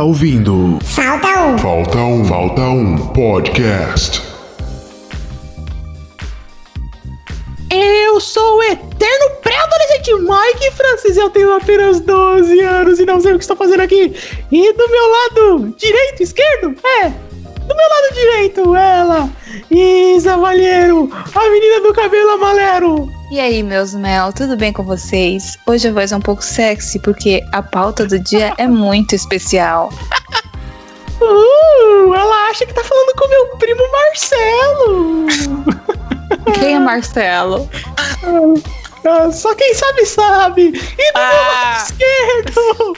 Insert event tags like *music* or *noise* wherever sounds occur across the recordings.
Está ouvindo. Falta um. Falta um. Falta um podcast. Eu sou o eterno pré-adolescente Mike Francis eu tenho apenas 12 anos e não sei o que estou fazendo aqui. E do meu lado direito, esquerdo? É, do meu lado direito, ela, Isa Valheiro, a menina do cabelo amarelo. E aí, meus mel, tudo bem com vocês? Hoje a voz é um pouco sexy porque a pauta do dia é muito especial. *laughs* Uh, ela acha que tá falando com meu primo Marcelo. *laughs* Quem é Marcelo? Ah, só quem sabe sabe. E do meu Ah. lado esquerdo,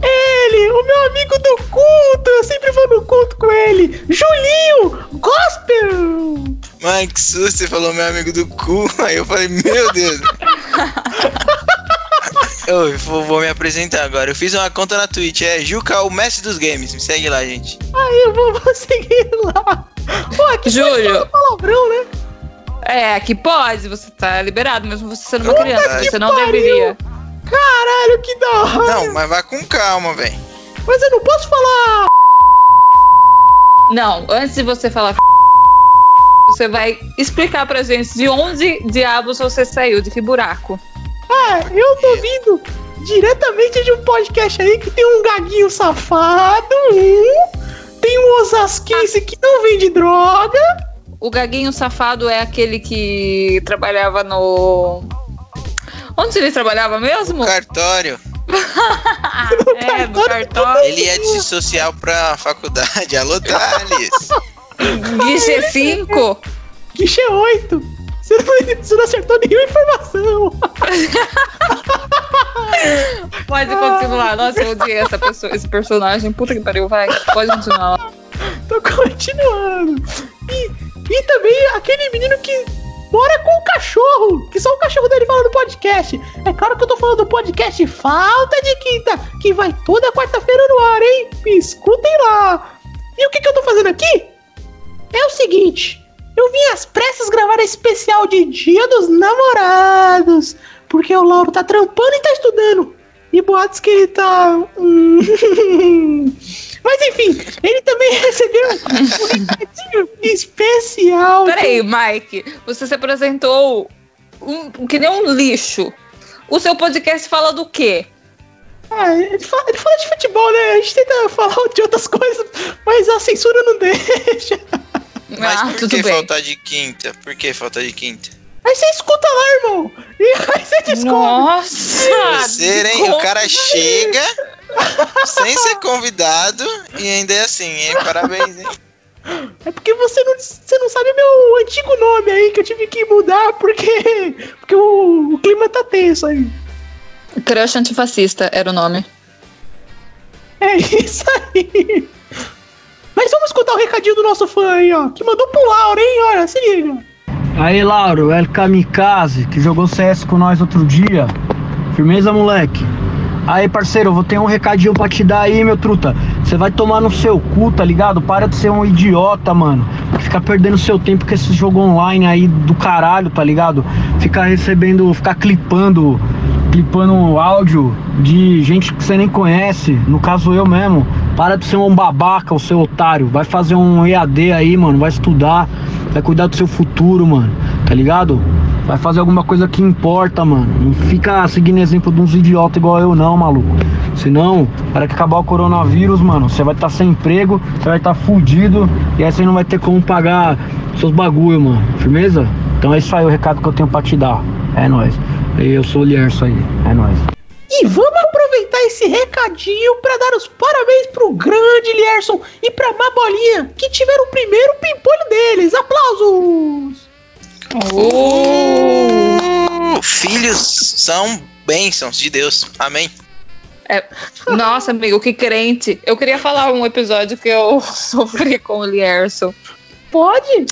ele, o meu amigo do culto. Eu sempre vou no culto com ele. Julinho Gospel. Mano, que susto, você falou meu amigo do cu. *laughs* Aí eu falei, meu Deus. *laughs* Eu vou, vou me apresentar agora. Eu fiz uma conta na Twitch, é Juca, o mestre dos games. Me segue lá, gente. Aí eu vou, vou seguir lá. Pô, aqui Júlio. palavrão, né? É, que pode, você tá liberado, mesmo você sendo uma Puta criança, que você não pariu. deveria. Caralho, que da hora. Não, mas vai com calma, velho. Mas eu não posso falar. Não, antes de você falar você vai explicar pra gente de onde diabos você saiu, de que buraco. Ah, eu tô vindo diretamente de um podcast aí que tem um gaguinho safado, um, tem um osasquense que não vende droga. O gaguinho safado é aquele que trabalhava no. Onde ele trabalhava mesmo? Cartório. *laughs* é, no cartório. Ele ia de social pra faculdade. Alô, Thales. *laughs* Guichê 5. Guichê 8. Você não, você não acertou nenhuma informação. *laughs* Pode continuar. Nossa, eu odiei essa pessoa, esse personagem. Puta que pariu, vai. Pode continuar lá. Tô continuando. E, e também aquele menino que mora com o cachorro, que só o cachorro dele fala no podcast. É claro que eu tô falando do podcast Falta de Quinta, que vai toda quarta-feira no ar, hein? Me escutem lá. E o que, que eu tô fazendo aqui? É o seguinte, eu vim às pressas gravar especial de Dia dos Namorados, porque o Lauro tá trampando e tá estudando. E boatos que ele tá. hum, *laughs* Mas enfim, ele também *laughs* recebeu um recadinho especial. Peraí, Mike. Você se apresentou um- que nem um lixo. O seu podcast fala do quê? Ah, ele, fala, ele fala de futebol, né? A gente tenta falar de outras coisas, mas a censura não *laughs* deixa. Mas ah, por tudo que bem. faltar de quinta? Por que falta de quinta? Aí você escuta lá, irmão. E aí você descobre. Nossa! Ser, hein? O cara chega sem ser convidado e ainda é assim, hein? Parabéns, hein? É porque você não, você não sabe meu antigo nome aí, que eu tive que mudar porque, porque o, o clima tá tenso aí. Crush antifascista era o nome. É isso aí. Mas vamos escutar o recadinho do nosso fã aí, ó. Que mandou pro Laura, hein? Olha, se liga. Aí, Lauro, El Kamikaze, que jogou CS com nós outro dia. Firmeza, moleque? Aí, parceiro, eu vou ter um recadinho pra te dar aí, meu truta. Você vai tomar no seu cu, tá ligado? Para de ser um idiota, mano. Ficar perdendo seu tempo com esse jogo online aí do caralho, tá ligado? Ficar recebendo, ficar clipando, clipando áudio de gente que você nem conhece. No caso, eu mesmo. Para de ser um babaca, o seu otário. Vai fazer um EAD aí, mano. Vai estudar. Vai cuidar do seu futuro, mano. Tá ligado? Vai fazer alguma coisa que importa, mano. Não fica seguindo exemplo de uns idiotas igual eu, não, maluco. Senão, para que acabar o coronavírus, mano, você vai estar sem emprego, você vai estar fudido e aí você não vai ter como pagar seus bagulho, mano. Firmeza? Então é isso aí o recado que eu tenho pra te dar. É nóis. Eu sou o Lierso aí. É nóis. E vamos aproveitar esse recadinho para dar os parabéns pro grande Lierson e pra Mabolinha, que tiveram o primeiro pimpolho deles. Aplausos! Uh, filhos são bênçãos de Deus. Amém. Nossa, amigo, que crente. Eu queria falar um episódio que eu *laughs* sofri com o Lierson. Pode?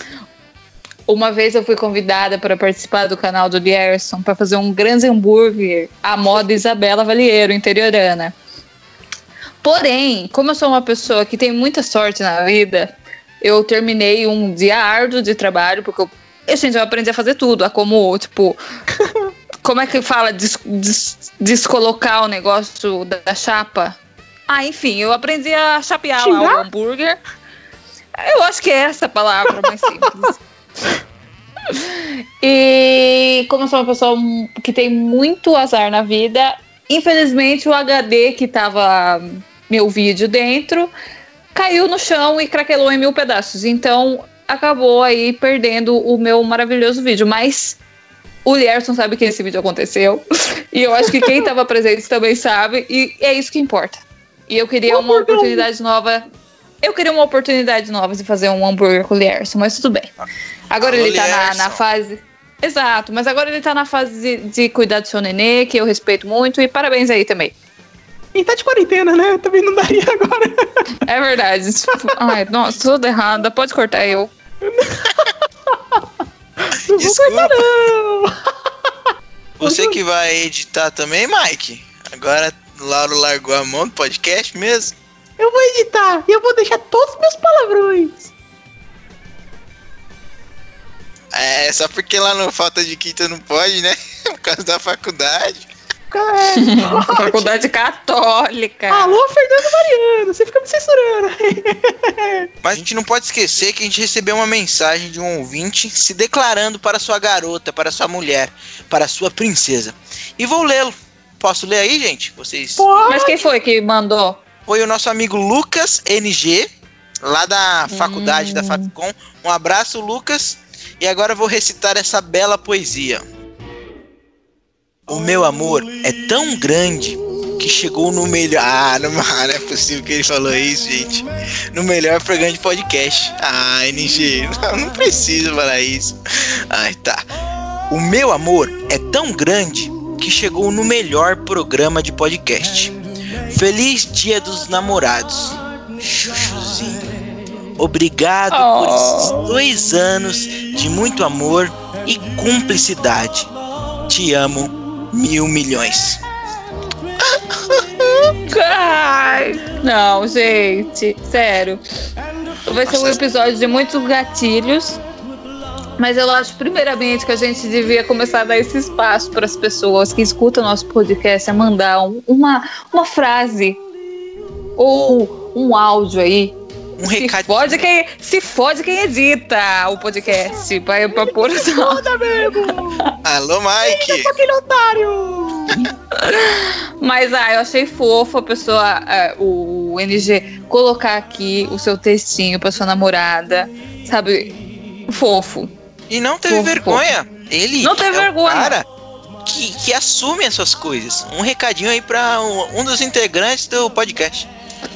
Uma vez eu fui convidada para participar do canal do Lierson para fazer um grande hambúrguer à moda Isabela Valieiro, interiorana. Porém, como eu sou uma pessoa que tem muita sorte na vida, eu terminei um dia árduo de trabalho, porque eu, eu, gente, eu aprendi a fazer tudo, a como, tipo, *laughs* como é que fala, des, des, descolocar o negócio da chapa? Ah, enfim, eu aprendi a chapear lá o hambúrguer. Eu acho que é essa a palavra mais simples. *laughs* e como eu sou uma pessoa que tem muito azar na vida, infelizmente o HD que tava meu vídeo dentro caiu no chão e craquelou em mil pedaços. Então acabou aí perdendo o meu maravilhoso vídeo. Mas o Lierson sabe que esse vídeo aconteceu. *laughs* E eu acho que quem estava presente também sabe. E é isso que importa. E eu queria uma oportunidade nova. Eu queria uma oportunidade nova de fazer um hambúrguer com o Lierson, mas tudo bem. Agora Alô, ele tá na, na fase. Exato, mas agora ele tá na fase de, de cuidar do seu nenê, que eu respeito muito, e parabéns aí também. E tá de quarentena, né? Também não daria agora. *laughs* É verdade. Ai, nossa, tudo errado. Pode cortar eu. *laughs* Não vou Desculpa. cortar, não. Você que vai editar também, Mike? Agora Lauro largou a mão do podcast mesmo? Eu vou editar e eu vou deixar todos os meus palavrões. É, só porque lá no Falta de Quinta não pode, né? *laughs* Por causa da faculdade. É, *laughs* Faculdade Católica. Alô, Fernando Mariano, você fica me censurando. *laughs* Mas a gente não pode esquecer que a gente recebeu uma mensagem de um ouvinte se declarando para sua garota, para sua mulher, para sua princesa. E vou lê-lo. Posso ler aí, gente? Vocês. Pô, Mas quem foi que mandou? Foi o nosso amigo Lucas NG, lá da faculdade da Fapcom. Um abraço, Lucas. E agora eu vou recitar essa bela poesia. O meu amor é tão grande que chegou no melhor. Ah, não, *laughs* não é possível que ele falou isso, gente. No melhor programa de podcast. Ah, NG, *laughs* não, não precisa falar isso. Ai, tá. O meu amor é tão grande que chegou no melhor programa de podcast. Feliz Dia dos Namorados. Chuchuzinho. Obrigado por esses dois anos de muito amor e cumplicidade. Te amo mil milhões. *laughs* Ai, não, gente, sério. Vai ser um episódio de muitos gatilhos. Mas eu acho, primeiramente, que a gente devia começar a dar esse espaço para as pessoas que escutam nosso podcast a mandar um- uma, uma frase ou um áudio aí. Um Se recado. fode, quem, se fode quem edita o podcast. Vai pra pôr foda mesmo. Alô, Mike! Aquele otário. Mas ah, eu achei fofo a pessoa, ah, o, o NG, colocar aqui o seu textinho pra sua namorada, sabe? Fofo. E não teve vergonha. Ele Não teve é vergonha. o cara que, que assume as suas coisas. Um recadinho aí pra um, um dos integrantes do podcast.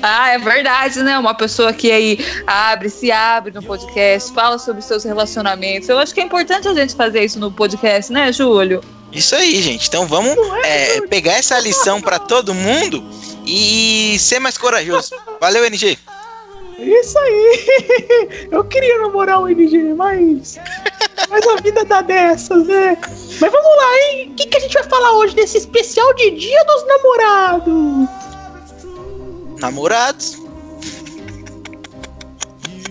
Ah, é verdade, né? Uma pessoa que aí abre, se abre no podcast, fala sobre seus relacionamentos. Eu acho que é importante a gente fazer isso no podcast, né, Júlio? Isso aí, gente. Então vamos é, pegar essa lição pra todo mundo e ser mais corajoso. Valeu, NG. Isso aí. *laughs* Eu queria namorar o NG, mas. *laughs* Mas a vida dá dessas, né? Mas vamos lá, hein? O que, que a gente vai falar hoje nesse especial de Dia dos Namorados? Namorados.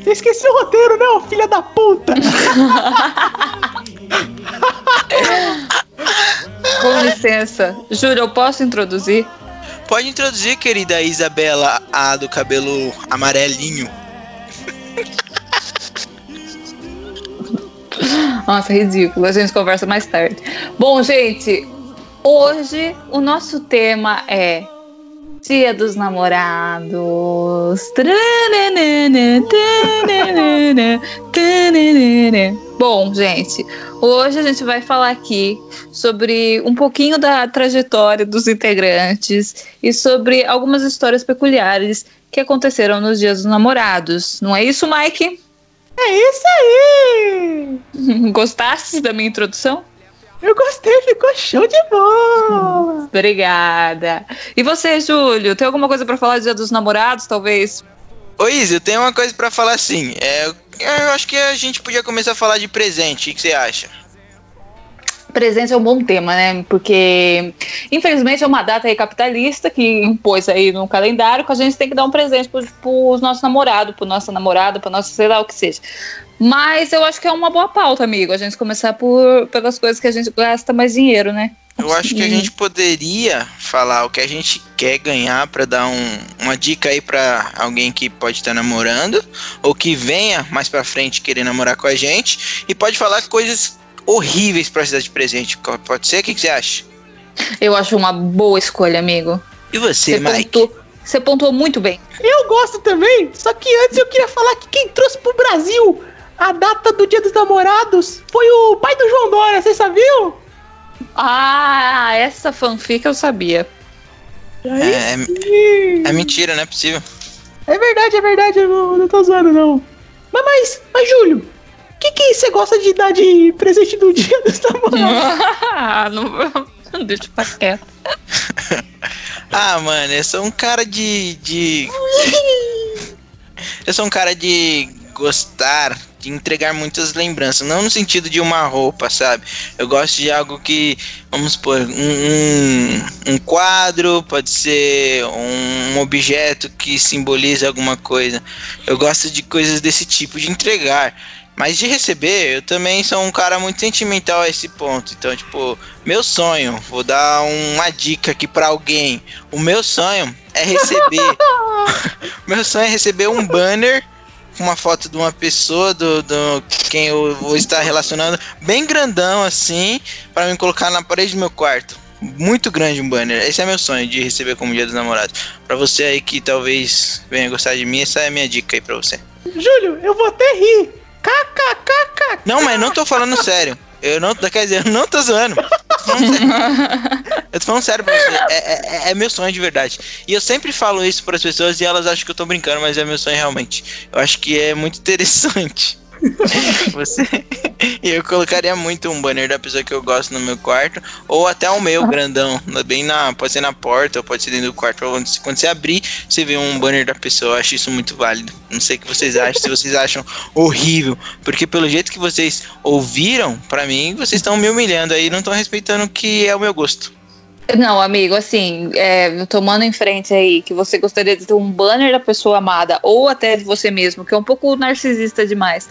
Eu esqueci o roteiro, não, filha da puta. *laughs* Com licença. Júlio, eu posso introduzir? Pode introduzir, querida Isabela, a do cabelo amarelinho. *laughs* Nossa, ridículo. A gente conversa mais tarde. Bom, gente, hoje o nosso tema é Dia dos Namorados. Bom, gente, hoje a gente vai falar aqui sobre um pouquinho da trajetória dos integrantes e sobre algumas histórias peculiares que aconteceram nos Dias dos Namorados. Não é isso, Mike? É isso aí. *laughs* Gostaste da minha introdução? Eu gostei, ficou show de bola. Obrigada. E você, Júlio, tem alguma coisa pra falar do Dia dos Namorados, talvez? Ô, Izzy, eu tenho uma coisa pra falar assim. É, eu- acho que a gente podia começar a falar de presente. O que você acha? Presente é um bom tema, né? Porque, infelizmente, é uma data aí capitalista que impôs aí no calendário que a gente tem que dar um presente pros, pros nossos namorados, pro nossa namorada, pra nossa, sei lá o que seja. Mas eu acho que é uma boa pauta, amigo, a gente começar por pelas coisas que a gente gasta mais dinheiro, né? Eu acho que a gente poderia falar o que a gente quer ganhar para dar um, uma dica aí para alguém que pode estar namorando ou que venha mais para frente querer namorar com a gente e pode falar coisas horríveis para dar de presente. Pode ser? O que, que você acha? Eu acho uma boa escolha, amigo. E você, Você Mike? pontuou, você pontuou muito bem. Eu gosto também, só que antes eu queria falar que quem trouxe pro Brasil a data do Dia dos Namorados foi o pai do João Dória, vocês sabiam? Ah, essa fanfic eu sabia. É, sim. é mentira, não é possível. É verdade, é verdade, eu não, não tô zoando, não. Mas, mas, mas Júlio, o que que você gosta de dar de presente do Dia dos Namorados? *laughs* Ah, não, *laughs* deixa pra quieto. *laughs* Ah, mano, eu sou um cara de. de... eu sou um cara de gostar, de entregar muitas lembranças. Não no sentido de uma roupa, sabe? Eu gosto de algo que, vamos supor, um, um, um quadro, pode ser um objeto que simboliza alguma coisa. Eu gosto de coisas desse tipo, de entregar. Mas de receber, eu também sou um cara muito sentimental a esse ponto. Então, tipo, meu sonho, vou dar uma dica aqui pra alguém. O meu sonho é receber. *laughs* *laughs* meu sonho é receber um banner uma foto de uma pessoa, do, do quem eu vou estar relacionando, bem grandão assim, pra me colocar na parede do meu quarto. Muito grande um banner. Esse é meu sonho de receber como dia dos namorados. Pra você aí que talvez venha gostar de mim, essa é a minha dica aí pra você. Júlio, eu vou até rir. KKKK. Não, mas não tô falando sério. Eu não, quer dizer, eu não tô zoando. Eu tô falando sério pra você. É, é- é meu sonho de verdade. E eu sempre falo isso pras pessoas e elas acham que eu tô brincando, mas é meu sonho realmente. Eu acho que é muito *laughs* interessante. Você. *laughs* Eu colocaria muito um banner da pessoa que eu gosto no meu quarto. Ou até o meu, grandão. Bem na. Pode ser na porta, ou pode ser dentro do quarto. Quando você abrir, você vê um banner da pessoa. Eu acho isso muito válido. Não sei o que vocês acham, se vocês acham horrível. Porque pelo jeito que vocês ouviram, pra mim, vocês estão me humilhando aí, não estão respeitando o que é o meu gosto. Não, amigo, assim, é, tomando em frente aí que você gostaria de ter um banner da pessoa amada ou até de você mesmo, que é um pouco narcisista demais,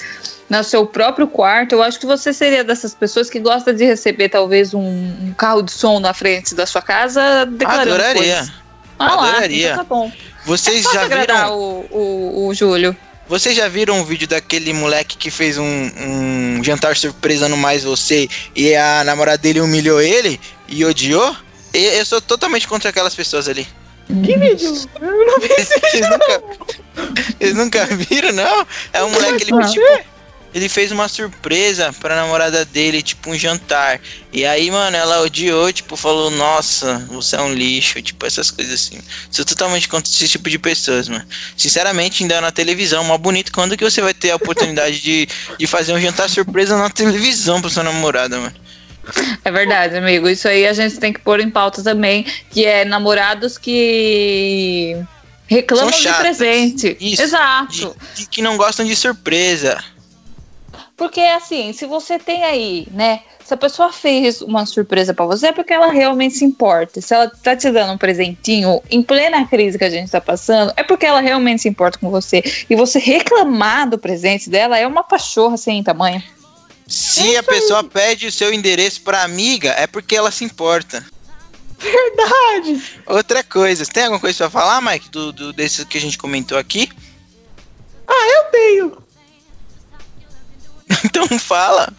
no seu próprio quarto, eu acho que você seria dessas pessoas que gosta de receber talvez um, um carro de som na frente da sua casa declarando Adoraria. coisas. Ah lá, Adoraria. então tá bom. Vocês Pode já viram. o, o, o Júlio. Vocês já viram um vídeo daquele moleque que fez um, um jantar surpresa no Mais Você e a namorada dele humilhou ele e odiou? E eu sou totalmente contra aquelas pessoas ali. Que vídeo? Eu não vi esse Vocês nunca, vocês nunca viram, não? É um moleque, ele, tipo, ele fez uma surpresa pra namorada dele, tipo um jantar. E aí, mano, ela odiou, tipo, falou, nossa, você é um lixo, tipo, essas coisas assim. Sou totalmente contra esse tipo de pessoas, mano. Sinceramente, ainda na televisão, mó bonito. Quando que você vai ter a oportunidade de, de fazer um jantar surpresa na televisão pra sua namorada, mano? É verdade, amigo. Isso aí a gente tem que pôr em pauta também, que é namorados que reclamam de presente. Isso. Exato. De, de que não gostam de surpresa. Porque assim, se você tem aí, né? Se a pessoa fez uma surpresa pra você, é porque ela realmente se importa. Se ela tá te dando um presentinho em plena crise que a gente tá passando, é porque ela realmente se importa com você. E você reclamar do presente dela é uma pachorra sem tamanho. Se a pessoa pede o seu endereço pra amiga, é porque ela se importa. Verdade. Outra coisa, tem alguma coisa pra falar, Mike, do, do desse que a gente comentou aqui? Ah, eu tenho. *laughs* Então fala. *laughs*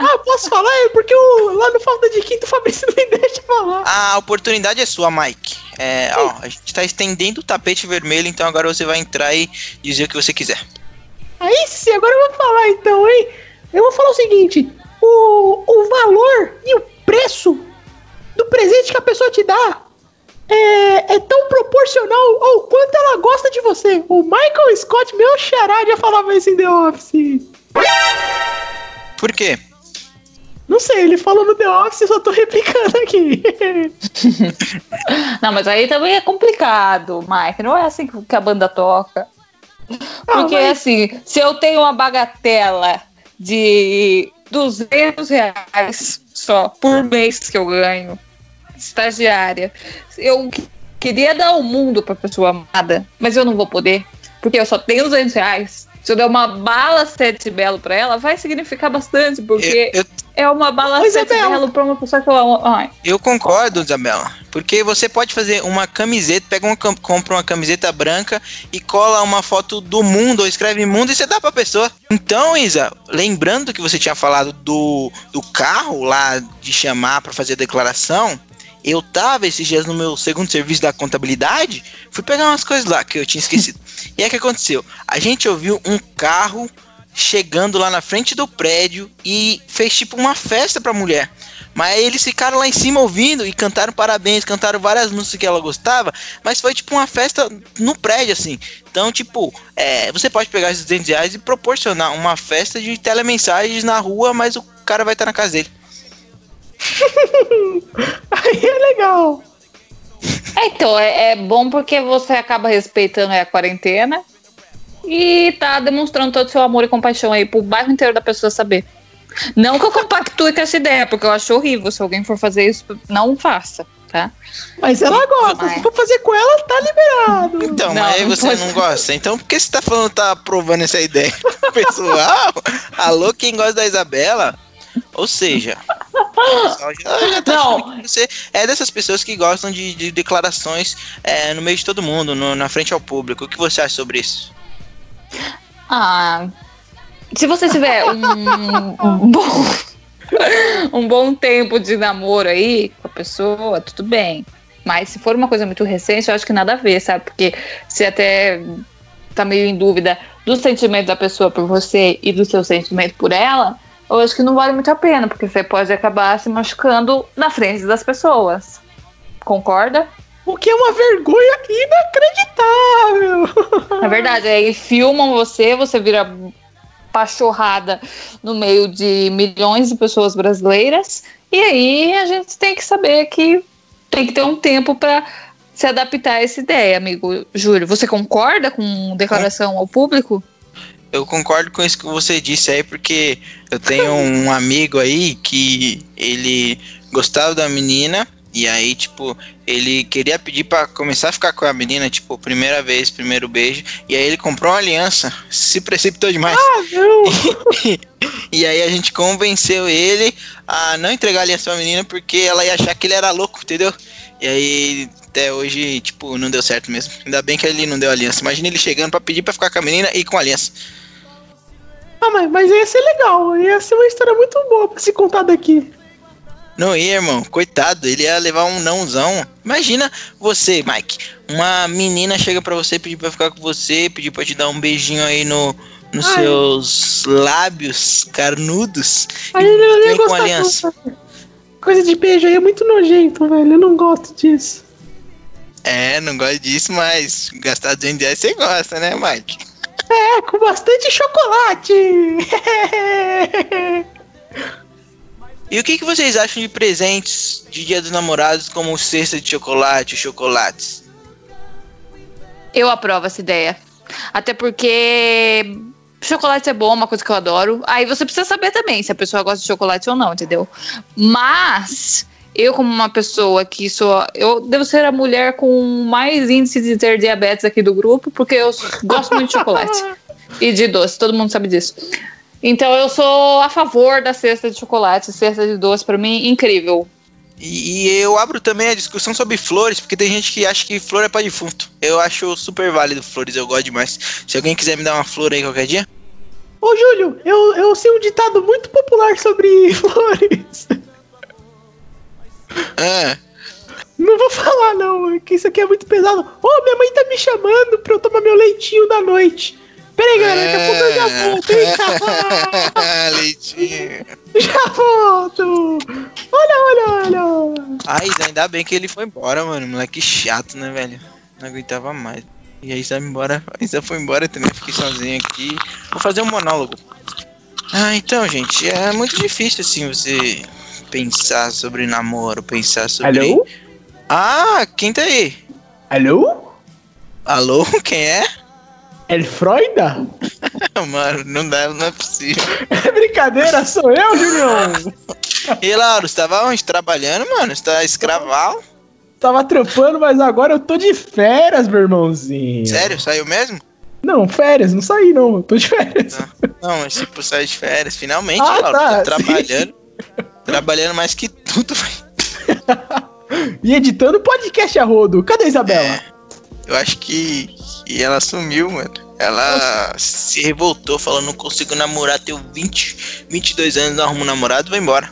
Ah, posso falar? É porque o, lá no Falta de Quinto o Fabrício *laughs* não me deixa falar. A oportunidade é sua, Mike. É, ó, a gente tá estendendo o tapete vermelho, então agora você vai entrar e dizer o que você quiser. Aí sim, agora eu vou falar então, hein? Eu vou falar o seguinte: o, o valor e o preço do presente que a pessoa te dá é, é tão proporcional ao quanto ela gosta de você. O Michael Scott, meu xará, já falava isso em The Office. Por quê? Não sei, ele falou no The Office, eu só tô replicando aqui. *laughs* Não, mas aí também é complicado, Mike. Não é assim que a banda toca. Porque, Ah, mas- assim, se eu tenho uma bagatela de 200 reais só por mês que eu ganho, estagiária, eu queria dar o mundo pra pessoa amada, mas eu não vou poder, porque eu só tenho 200 reais. Se eu der uma bala sete belo pra ela, vai significar bastante, porque Eu, eu, é uma bala sete Isabela. belo pra uma pessoa que eu amo. Ai, eu concordo, Isabela. Porque você pode fazer uma camiseta, pega uma, cam- compra uma camiseta branca e cola uma foto do mundo, ou escreve mundo e você dá pra pessoa. Então, Isa, lembrando que você tinha falado do, do carro lá de chamar pra fazer a declaração, eu tava esses dias no meu segundo serviço da contabilidade, fui pegar umas coisas lá que eu tinha esquecido. E aí o que aconteceu? A gente ouviu um carro chegando lá na frente do prédio e fez tipo uma festa pra mulher. Mas eles ficaram lá em cima ouvindo e cantaram parabéns, cantaram várias músicas que ela gostava, mas foi tipo uma festa no prédio, assim. Então, tipo, é, você pode pegar esses 200 reais e proporcionar uma festa de telemensagens na rua, mas o cara vai estar na casa dele. *laughs* Aí é legal. É, então, é, é bom porque você acaba respeitando aí a quarentena e tá demonstrando todo o seu amor e compaixão aí pro bairro inteiro da pessoa saber. Não que eu compactue com essa ideia, porque eu acho horrível. Se alguém for fazer isso, não faça, tá? Mas ela gosta. Mas- Se for fazer com ela, tá liberado. Então, Não, mas aí não você pode. não gosta. Então, por que você tá falando, tá aprovando essa ideia? *laughs* Pessoal, alô, quem gosta da Isabela? Ou seja, *laughs* já, já Não. você é dessas pessoas que gostam de, de declarações é, no meio de todo mundo, no- na frente ao público. O que você acha sobre isso? Ah, se você tiver um, um bom um bom tempo de namoro aí com a pessoa, tudo bem. Mas se for uma coisa muito recente, eu acho que nada a ver, sabe? Porque você até tá meio em dúvida do sentimento da pessoa por você e do seu sentimento por ela, eu acho que não vale muito a pena, porque você pode acabar se machucando na frente das pessoas. Concorda? O que é uma vergonha inacreditável. É verdade, aí filmam você, você vira pachorrada no meio de milhões de pessoas brasileiras, e aí a gente tem que saber que tem que ter um tempo para se adaptar a essa ideia, amigo Júlio. Você concorda com declaração ao público? Eu concordo com isso que você disse aí, porque eu tenho um *laughs* amigo aí que ele gostava da menina e aí, tipo, ele queria pedir pra começar a ficar com a menina, tipo, primeira vez, primeiro beijo, e aí ele comprou uma aliança, se precipitou demais. Ah, não. *laughs* E aí a gente convenceu ele a não entregar a aliança pra menina porque ela ia achar que ele era louco, entendeu? E aí até hoje, tipo, não deu certo mesmo. Ainda bem que ele não deu aliança. Imagina ele chegando pra pedir pra ficar com a menina e com a aliança. Ah, mas, mas ia ser legal. Ia ser uma história muito boa pra se contar daqui. Não ia, irmão. Coitado, ele ia levar um nãozão. Imagina você, Mike. Uma menina chega pra você, pedir pra ficar com você, pedir pra te dar um beijinho aí no, nos Ai. seus lábios carnudos. Aí eu não ia com aliança. Coisa de beijo aí é muito nojento, velho. Eu não gosto disso. É, não gosto disso, mas gastar 200 reais você gosta, né, Mike? É, com bastante chocolate. *laughs* E o que, que vocês acham de presentes de Dia dos Namorados como cesta de chocolate, chocolates? Eu aprovo essa ideia. Até porque chocolate é bom, uma coisa que eu adoro. Aí você precisa saber também se a pessoa gosta de chocolate ou não, entendeu? Mas eu, como uma pessoa que sou. Eu devo ser a mulher com mais índice de ter diabetes aqui do grupo, porque eu gosto muito de chocolate *laughs* e de doce, todo mundo sabe disso. Então eu sou a favor da cesta de chocolate, cesta de doce, pra mim, incrível. E, e eu abro também a discussão sobre flores, porque tem gente que acha que flor é pra defunto. Eu acho super válido flores, eu gosto demais. Se alguém quiser me dar uma flor aí qualquer dia, Ô, Júlio, eu, eu sei um ditado muito popular sobre *laughs* flores. ah, Não vou falar, não, que isso aqui é muito pesado. Ô, minha mãe tá me chamando pra eu tomar meu leitinho da noite. Pera aí, galera, daqui a pouco eu já volto, hein? é. *laughs* leitinho. já volto. Olha, olha, olha. Ai, ainda bem que ele foi embora, mano. Moleque chato, né, velho? Não aguentava mais. E aí, Isa embora. *laughs* Isa foi embora também. Fiquei sozinho aqui. Vou fazer um monólogo. Ah, então, gente. É muito difícil, assim, você pensar sobre namoro, pensar sobre. Alô? Ah, quem tá aí? Alô? Alô, quem é? El Freuda? Mano, não dá, não é possível. *laughs* É brincadeira, sou eu, Julião. *laughs* E Lauro, você tava onde? Trabalhando, mano? Você tá escraval? Tava trampando, mas agora eu tô de férias, meu irmãozinho. Sério? Saiu mesmo? Não, férias, não saí não, eu tô de férias. Não, mas tipo, sai de férias, finalmente, Ah, Lauro, tá, tá trabalhando. Trabalhando mais que tudo, velho. *laughs* E editando podcast a rodo. Cadê a Isabela? Eu acho que, que ela sumiu, mano. Ela se revoltou, falou: não consigo namorar, tenho 20, 22 anos, não arrumo namorado, vai embora.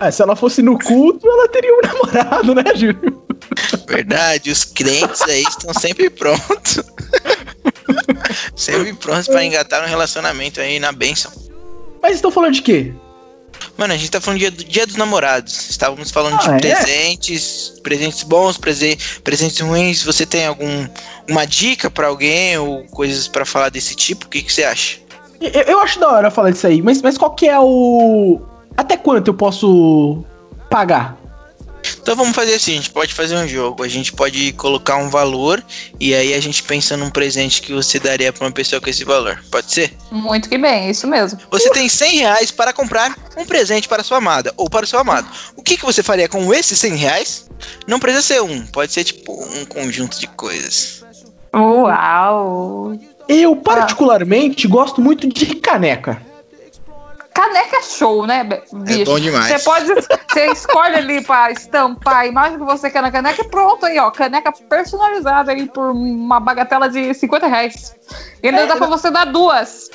Ah, se ela fosse no culto, ela teria um *laughs* namorado, né, Júlio? Verdade, os crentes aí estão sempre prontos. *laughs* sempre prontos pra engatar um relacionamento aí na bênção. Mas estão falando de quê? Mano, a gente tá falando dia, do dia dos namorados. Estávamos falando Ah, é? de presentes, presentes bons, prese- presentes ruins. Você tem algum uma dica pra alguém ou coisas pra falar desse tipo? O que, que você acha? Eu, eu acho da hora falar disso aí, mas, mas qual que é o. Até quanto eu posso pagar? Então vamos fazer assim, a gente pode fazer um jogo. A gente pode colocar um valor e aí a gente pensa num presente que você daria pra uma pessoa com esse valor. Pode ser? Muito que bem, isso mesmo. Você tem 100 reais para comprar um presente para sua amada ou para o seu amado. O que, que você faria com esses 100 reais? Não precisa ser um, pode ser tipo um conjunto de coisas. Uau! Eu, particularmente, gosto muito de caneca. Caneca é show, né, be- bicho? bom demais. Você pode. Você escolhe ali pra estampar a imagem que você quer na caneca e pronto aí, ó. Caneca personalizada aí por uma bagatela de 50 reais. E ainda É, dá pra você dar duas.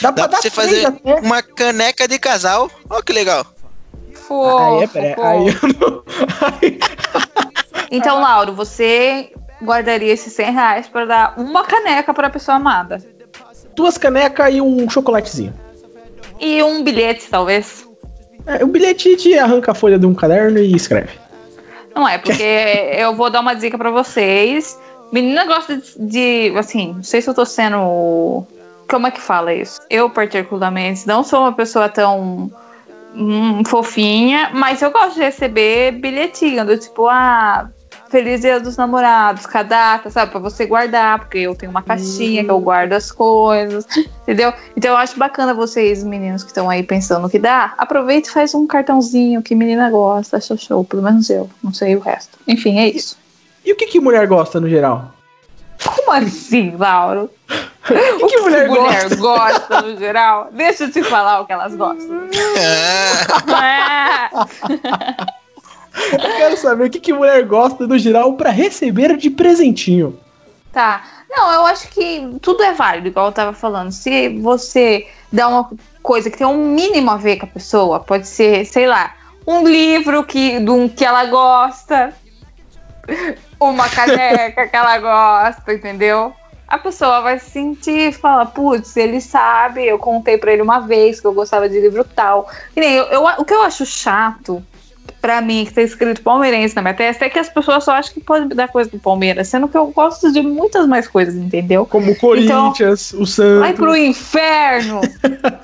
Dá pra Dá pra dar você fazer até. uma caneca de casal. Olha que legal. Fofo, Aí, é, pera, fofo. aí eu não. Aí, *laughs* Então, Lauro, você guardaria esses 100 reais pra dar uma caneca pra pessoa amada. duas canecas e um chocolatezinho. E um bilhete, talvez. É, o bilhete de arranca a folha de um caderno e escreve. Não é, porque *laughs* eu vou dar uma dica pra vocês. Menina gosta de, de, Assim, não sei se eu tô sendo. Como é que fala isso? Eu, particularmente, não sou uma pessoa tão hum, fofinha, mas eu gosto de receber bilhetinho do tipo, ah. Feliz Dia dos Namorados, com a data, sabe? Pra você guardar, porque eu tenho uma caixinha que eu guardo as coisas, *laughs* entendeu? Então eu acho bacana vocês, meninos que estão aí pensando no que dá, aproveita e faz um cartãozinho que menina gosta, acha show, pelo menos eu, não sei o resto. Enfim, é isso. E o que, que mulher gosta no geral? Como assim, Lauro? *laughs* O que, que mulher, gosta? gosta no geral? Deixa eu te falar o que elas gostam. *laughs* Eu quero saber o que, que mulher gosta no geral pra receber de presentinho. Tá. Não, eu acho que tudo é válido, igual eu tava falando. Se você dá uma coisa que tem um mínimo a ver com a pessoa, pode ser, sei lá, um livro que, de um que ela gosta, *laughs* uma caneca que ela gosta, entendeu? A pessoa vai se sentir falar, putz, ele sabe, eu contei pra ele uma vez que eu gostava de livro tal. Eu, eu- o que eu acho chato, pra mim, que tá escrito palmeirense na minha testa, é que as pessoas só acham que pode me dar coisa do Palmeiras, sendo que eu gosto de muitas mais coisas, entendeu? Como o Corinthians, o Santos. Vai pro inferno!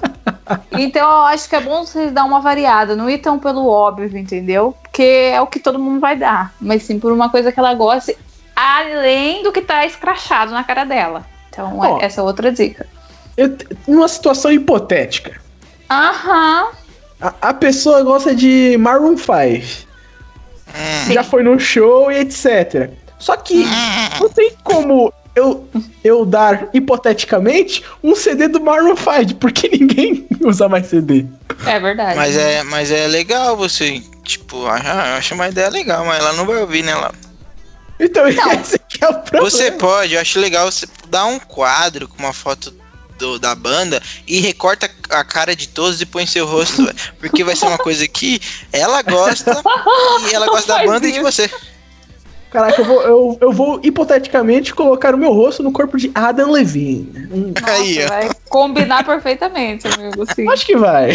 *laughs* então eu acho que é bom vocês dar uma variada, não ir tão pelo óbvio, entendeu? Porque é o que todo mundo vai dar, mas sim por uma coisa que ela gosta, além do que tá escrachado na cara dela. Então, Ó. essa é outra dica. Eu numa situação hipotética, Aham. A, a pessoa gosta de Maroon 5. hum. Já foi no show e etc. Só que não tem como eu, eu dar, hipoteticamente, um CD do Maroon 5, porque *laughs* ninguém usa mais CD. É verdade. Mas é, mas é legal você, tipo, acha- eu acho uma ideia legal, mas ela não vai ouvir, né? Lá. Então, Não. *laughs* esse aqui é o problema. Você pode, eu acho legal você dar um quadro com uma foto do- da banda e recorta a cara de todos e põe seu rosto, porque vai ser uma coisa que ela gosta *laughs* e ela gosta da banda e de isso. você. Caraca, eu vou, eu, eu vou hipoteticamente colocar o meu rosto no corpo de Adam Levine. Nossa, Aí, ó. vai combinar perfeitamente, amigo. Sim. acho que vai.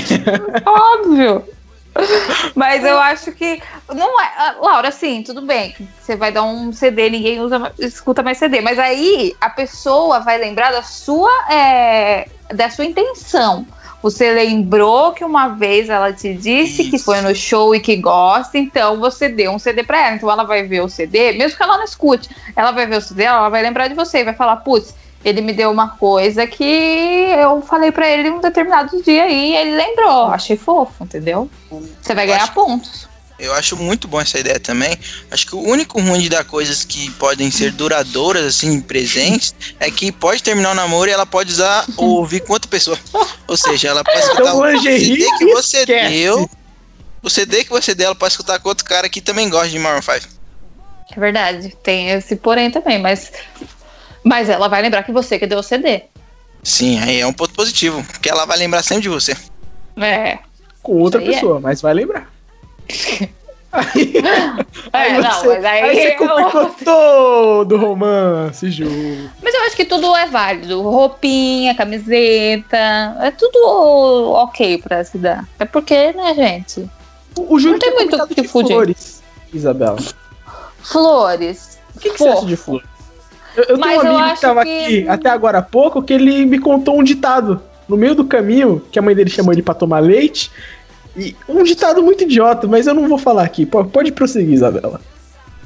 Óbvio. *laughs* Mas eu acho que. Não é. ah, Laura, assim, tudo bem. Você vai dar um CD, ninguém usa, escuta mais CD. Mas aí a pessoa vai lembrar da sua, é, da sua intenção. Você lembrou que uma vez ela te disse que Isso. foi no show e que gosta, então você deu um CD pra ela. Então ela vai ver o CD, mesmo que ela não escute, ela vai ver o CD, ela vai lembrar de você e vai falar: putz, ele me deu uma coisa que eu falei pra ele um determinado dia e ele lembrou. Achei fofo, entendeu? Você vai ganhar acho- pontos. Eu acho muito bom essa ideia também. Acho que o único ruim de dar coisas que podem ser duradouras, assim, presentes, é que pode terminar o namoro e ela pode usar ou ouvir com outra pessoa. Ou seja, ela pode escutar Então, o CD que você esquece. deu. O CD que você deu, ela pode escutar com outro cara que também gosta de Maroon 5. É verdade, tem esse porém também, mas. Mas ela vai lembrar que você que deu o CD. Sim, aí é um ponto positivo, porque ela vai lembrar sempre de você. É. Com outra Isso é. pessoa, mas vai lembrar. *laughs* Aí, É, aí não, você, mas aí. aí você complicou todo o romance, Ju. Mas eu acho que tudo é válido. Roupinha, camiseta. É tudo ok pra se dar. É porque, né, gente? O, o Júlio Não tem muito comentado que de fugir. flores, Isabela. Flores. O que, que você acha de flores? Eu, eu tenho um amigo que acho tava que- aqui até agora há pouco que ele me contou um ditado no meio do caminho, que a mãe dele chamou ele pra tomar leite. E um ditado muito idiota, mas eu não vou falar aqui. Pode prosseguir, Isabela.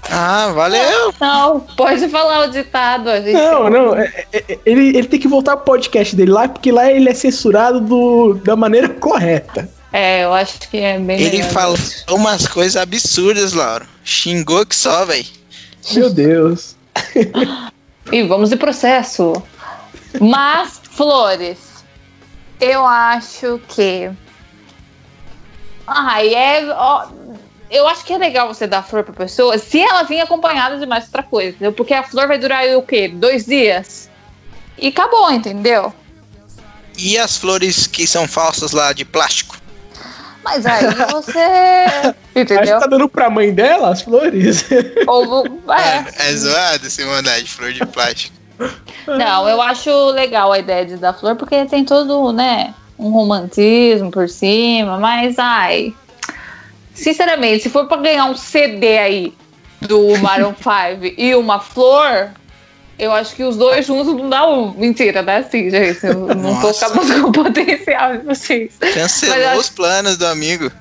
Ah, valeu! Não, pode falar o ditado. A gente Não, não. é- é- é- ele, ele tem que voltar pro podcast dele lá, porque lá ele é censurado do, da maneira *laughs* correta. É, eu acho que é bem Ele falou isso. umas coisas absurdas, Lauro. Xingou que só, velho. Meu Deus. *laughs* E vamos de processo. Mas, flores. Eu acho que. Ai, é. ó, eu acho que é legal você dar flor pra pessoa se ela vir acompanhada de mais outra coisa. entendeu? Porque a flor vai durar o quê? Dois dias? E acabou, entendeu? E as flores que são falsas lá de plástico? Mas aí você. *laughs* Acho que Entendeu? tá dando pra mãe dela as flores. *laughs* Ou, é. É, é zoado esse mandar de flor de plástico. Não, eu acho legal a ideia de dar flor, porque tem todo, né, um romantismo por cima, mas ai. Sinceramente, se for pra ganhar um CD aí do Maroon 5 e uma flor, eu acho que os dois juntos não dá um. Mentira, dá sim, gente. Eu não tô acabando com o potencial de vocês. Cancelou eu os planos do amigo.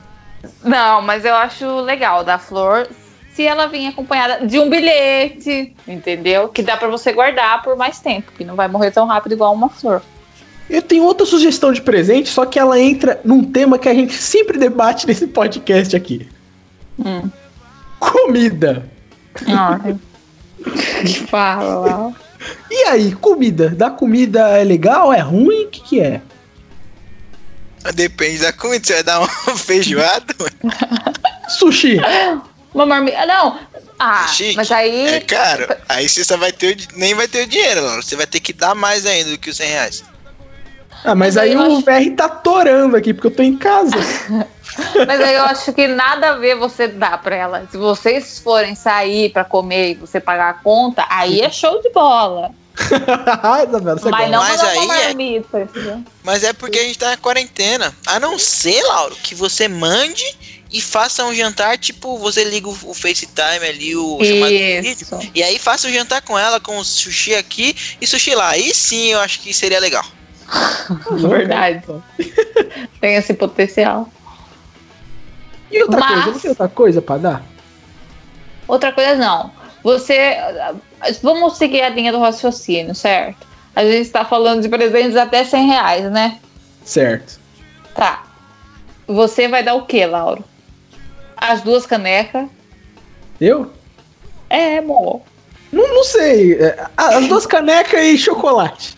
Não, mas eu acho legal dar flor se ela vir acompanhada de um bilhete, entendeu? Que dá pra você guardar por mais tempo, que não vai morrer tão rápido igual uma flor. Eu tenho outra sugestão de presente, só que ela entra num tema que a gente sempre debate nesse podcast aqui. Hum. Comida. *laughs* Fala lá. E aí, comida? Da comida é legal? É ruim? O que, que é? Depende da comida. Você vai dar uma *laughs* feijoada? Sushi. Uma marmita. Não! Ah, Chique. mas aí. É caro. Aí você só vai ter o, nem vai ter o dinheiro, Lauro. Você vai ter que dar mais ainda do que os 100 reais. Ah, mas Mas aí aí o acho- VR tá torando aqui, porque eu tô em casa. *laughs* *laughs* Mas aí eu acho que nada a ver você dar pra ela. Se vocês forem sair pra comer e você pagar a conta, aí é show de bola. *laughs* Isabela, você mas gosta. não Mas mandar aí uma é- marmita, entendeu? Mas é porque a gente tá na quarentena. A não ser, Lauro, que você mande e faça um jantar, tipo, você liga o, FaceTime ali, o chamado de vídeo. E aí faça o jantar com ela, com o sushi aqui e sushi lá. Aí sim eu acho que seria legal. *laughs* Verdade. Tem esse potencial. E outra Mas- coisa, não tem outra coisa pra dar? Outra coisa não. Você. Vamos seguir a linha do raciocínio, certo? A gente está falando de presentes até 100 reais, né? Certo. Tá. Você vai dar o que, Lauro? As duas canecas. Eu? É, amor. Não, não sei. É, As duas canecas e chocolate.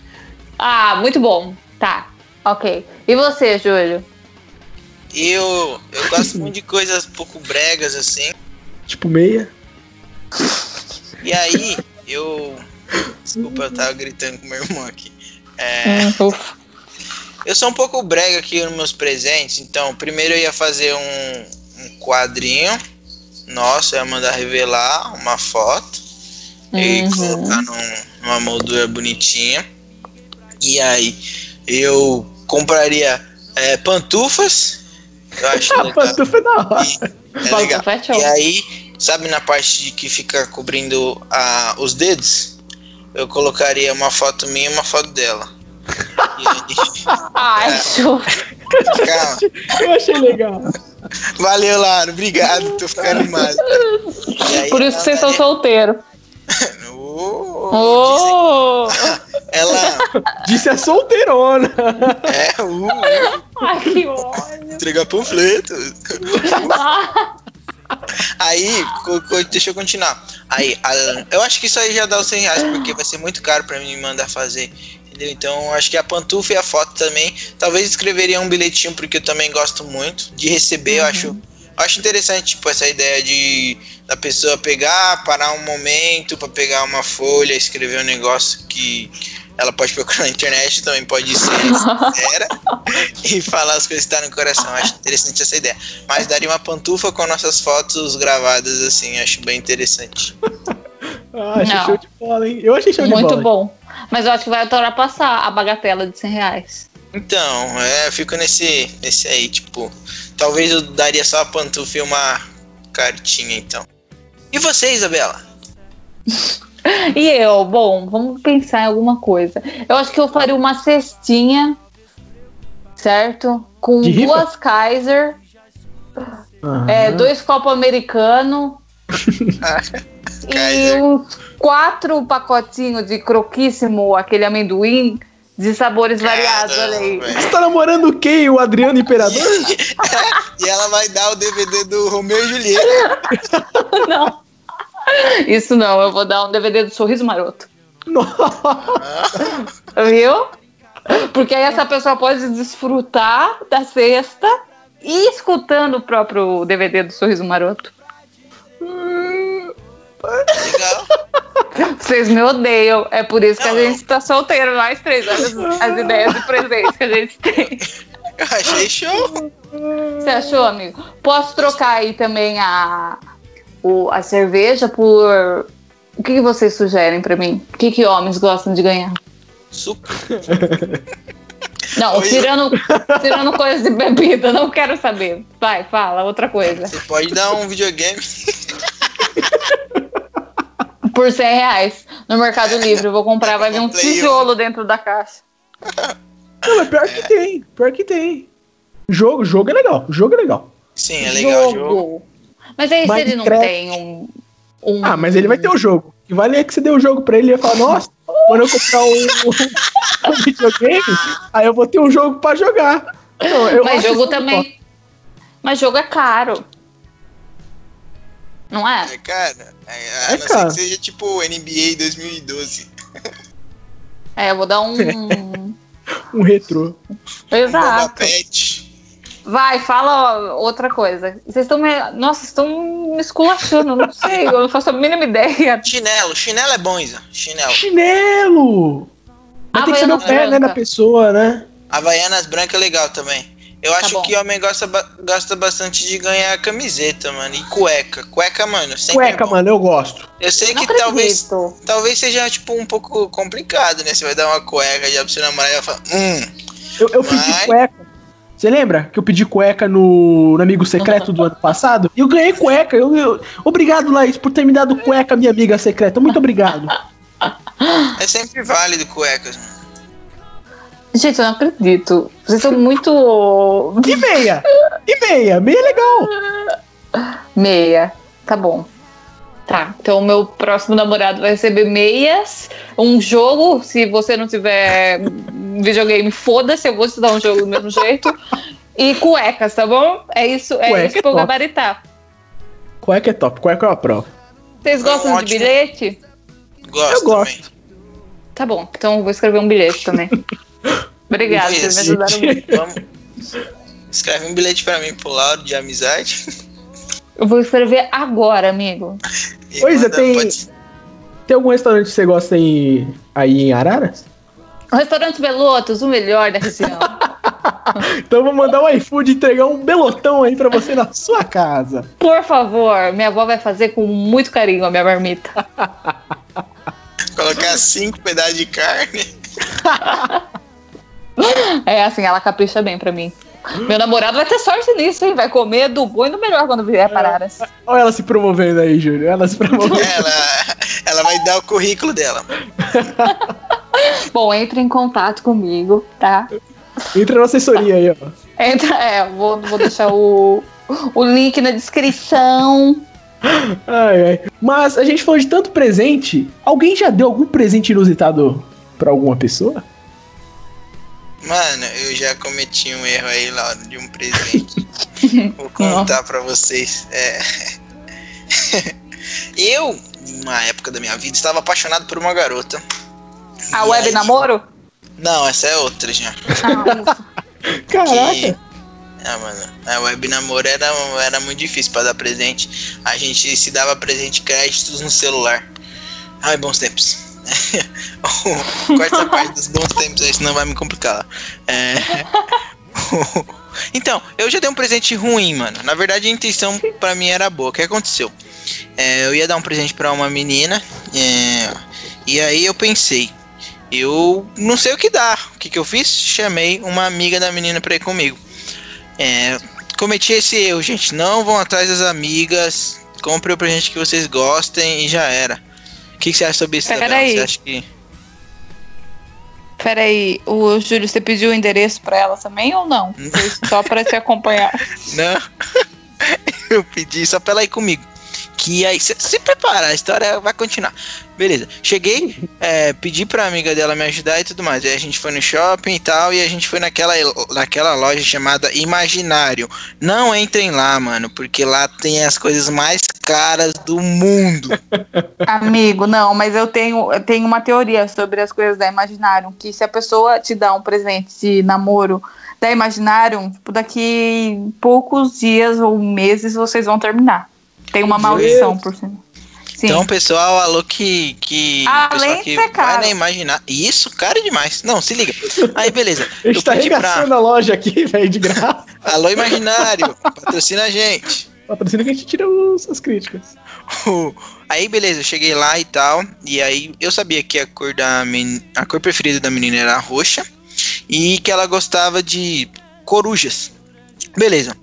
Ah, muito bom. Tá. Ok. E você, Júlio? Eu, eu *laughs* gosto muito de coisas um pouco bregas assim. Tipo meia. E aí eu. Desculpa, eu tava gritando com meu irmão aqui. É, ufa. eu sou um pouco brega aqui nos meus presentes, então primeiro eu ia fazer um, um quadrinho. Nossa, eu ia mandar revelar uma foto e Uhum. colocar num- numa moldura bonitinha. E aí eu compraria é, pantufas. Eu acho A legal. pantufa é da hora. É legal. É. E aí, sabe na parte de que fica cobrindo a, os dedos? Eu colocaria uma foto minha e uma foto dela. E aí, *laughs* Ai, show. calma. Eu achei legal. Valeu, Lara. Obrigado. Tô ficando animado. Aí, Por isso que vocês são ela- solteiros. Oh, Oh! Ela Disse a solteirona. é uh, Ai, que ódio. entregar panfleto. *laughs* Aí, co- co- deixa eu continuar. Aí, a- eu acho que isso aí já dá os 100 reais, porque vai ser muito caro pra mim mandar fazer. Entendeu? Então, acho que a pantufa e a foto também. Talvez escreveria um bilhetinho, porque eu também gosto muito de receber. Eu acho, acho interessante, tipo, essa ideia de da pessoa pegar, parar um momento pra pegar uma folha, escrever um negócio que ela pode procurar na internet, também pode ser sincera *laughs* e falar as coisas que tá no coração. Acho interessante essa ideia. Mas daria uma pantufa com nossas fotos gravadas assim, acho bem interessante. Ah, achei Não. show de bola, hein? Eu achei show de Muito bola. bom. Mas eu acho que vai ultrapassar a bagatela de 100 reais. Então, é, eu fico nesse, nesse aí, tipo, talvez eu daria só a pantufa e uma cartinha, então. E você, Isabela? *laughs* E eu, bom, vamos pensar em alguma coisa. Eu acho que eu faria uma cestinha, certo? Com De rifa? duas Kaiser, Aham. é, dois copos americanos *laughs* e Kaiser. uns quatro pacotinhos de croquíssimo, aquele amendoim, de sabores variados, olha aí. Você tá namorando quem? O Adriano Imperador? *laughs* E ela vai dar o DVD do Romeu e Julieta. *laughs* Não. Isso não, eu vou dar um DVD do Sorriso Maroto. *laughs* Viu? Porque aí essa pessoa pode desfrutar da cesta e escutando o próprio DVD do Sorriso Maroto. Legal. Vocês me odeiam. É por isso que Não, a gente tá solteiro, nós três. Olha as, as ideias de presente que a gente tem. Eu achei show. Você achou, amigo? Posso trocar aí também a, o, a cerveja por. O que, que vocês sugerem pra mim? O que, que homens gostam de ganhar? Suco. *laughs* Não, Oi. tirando, tirando coisas de bebida, não quero saber. Vai, fala, outra coisa. Você pode dar um videogame. Por 100 reais no Mercado Livre. Eu vou comprar, vai vir um um. tijolo dentro da caixa. Não, mas pior que tem. Pior que tem. Jogo, jogo é legal. Jogo é legal. Sim, é legal o jogo. Mas aí se ele não tem um, um- Ah, mas ele vai ter o jogo. O que vale é que você deu o jogo pra ele e ele vai falar, nossa, quando eu comprar um, um videogame, aí eu vou ter um jogo pra jogar. Não, Mas jogo também. Mas jogo é caro. Não é? É, cara. É, a É não caro. ser que seja tipo NBA 2012. É, eu vou dar um. *laughs* Um retrô. Exato. Pet. Vai, fala outra coisa. Vocês estão me. Nossa, vocês estão me esculachando, não sei, eu não faço a mínima ideia. Chinelo. Chinelo é bom, Isa. Chinelo. Chinelo! Mas tem que saber o pé, né, branca. da pessoa, né? Havaianas branca é legal também. Eu Tá acho bom. que homem gosta, gosta bastante de ganhar camiseta, mano. E cueca. Cueca, mano, sempre Cueca, é mano, eu gosto. Eu sei Não que talvez, acredito. talvez seja, tipo, um pouco complicado, né? Você vai dar uma cueca já pra seu namorado e ela fala, hum, Eu, eu pedi Mas- cueca. Você lembra que eu pedi cueca no, no Amigo Secreto do ano passado? E eu ganhei cueca. Eu, eu- obrigado, Laís, por ter me dado cueca, minha amiga secreta. Muito obrigado. é sempre válido cuecas. mano. Gente, eu não acredito. Vocês são muito. E meia? E meia? Meia é legal. Meia. Tá bom. Tá, então o meu próximo namorado vai receber meias, um jogo, se você não tiver videogame, foda-se, eu vou te dar um jogo do mesmo jeito. E cuecas, tá bom? É isso, é Cueca isso é pra eu top. gabaritar. Cueca é top, cueca é uma prova. Vocês É um gostam de bilhete? Gosto Eu gosto. também. Tá bom, então eu vou escrever um bilhete também. *laughs* Obrigada, vocês me ajudaram muito. *laughs* Vamos. Escreve um bilhete pra mim pro Lauro de amizade. Eu vou escrever agora, amigo. E Pois é, tem- pode- Tem algum restaurante que você gosta em, aí em Araras? O restaurante Belotos, o melhor da região. *laughs* Então eu vou mandar o iFood entregar um belotão aí pra você na sua casa. Por favor, minha avó vai fazer com muito carinho a minha marmita. Colocar cinco pedaços de carne. *laughs* *laughs* É assim, ela capricha bem pra mim. Meu namorado vai ter sorte nisso, hein? Vai comer do bom e do melhor quando vier para Araras. Olha ela se promovendo aí, Júlio. Ela se promovendo. *laughs* Ela, ela vai dar o currículo dela. *laughs* Bom, entre em contato comigo, tá? Entra na assessoria aí, ó. Entra, é, vou, vou deixar o, o link na descrição. Ai, ai. Mas a gente falou de tanto presente. Alguém já deu algum presente inusitado pra alguma pessoa? Mano, eu já cometi um erro aí, Lauro, de um presente. *laughs* Vou contar pra vocês. É, *laughs* eu, numa época da minha vida, estava apaixonado por uma garota. A web namoro? Não, essa é outra já. Ah, Caraca. Que- Ah, mano, a web namoro era, era muito difícil pra dar presente. A gente se dava presente créditos no celular. Ai, bons tempos. Corta parte dos bons tempos aí, senão vai me complicar. É... *laughs* então, eu já dei um presente ruim, mano. Na verdade, a intenção pra mim era boa. O que aconteceu? É, eu ia dar um presente pra uma menina. é, E aí eu pensei, eu não sei o que dar. O que, que eu fiz? Chamei uma amiga da menina pra ir comigo. É, cometi esse erro, gente. Não vão atrás das amigas. Compre o presente que vocês gostem e já era. O que, que você acha sobre isso, Pera. Você acha que. Peraí, o Júlio, você pediu o endereço pra ela também ou não? Foi só pra te acompanhar. *laughs* Não. *laughs* eu pedi só pra ela ir comigo. Que aí, se, se prepara, a história vai continuar. Beleza. Cheguei, é, pedi pra amiga dela me ajudar e tudo mais. Aí a gente foi no shopping e tal, e a gente foi naquela, naquela loja chamada Imaginário. Não entrem lá, mano, porque lá tem as coisas mais caras do mundo. *laughs* Amigo, não, mas eu tenho, eu tenho uma teoria sobre as coisas da Imaginarium, que se a pessoa te dá um presente de namoro da Imaginarium, tipo, daqui poucos dias ou meses vocês vão terminar. Tem uma Meu maldição Deus. por cima. Sim. Então, pessoal, alô que. que Além pessoal de que ser vai caro. nem imaginar. Isso, caro demais. Não, se liga. Aí, beleza. *laughs* A gente Eu tá pedi pra. a loja aqui, *laughs* velho, de graça. Alô, imaginário, patrocina a gente. Patrocina que a gente tira os, as críticas. Aí, beleza, eu cheguei lá e tal. E aí eu sabia que a cor da men... a cor preferida da menina era roxa e que ela gostava de corujas. Beleza.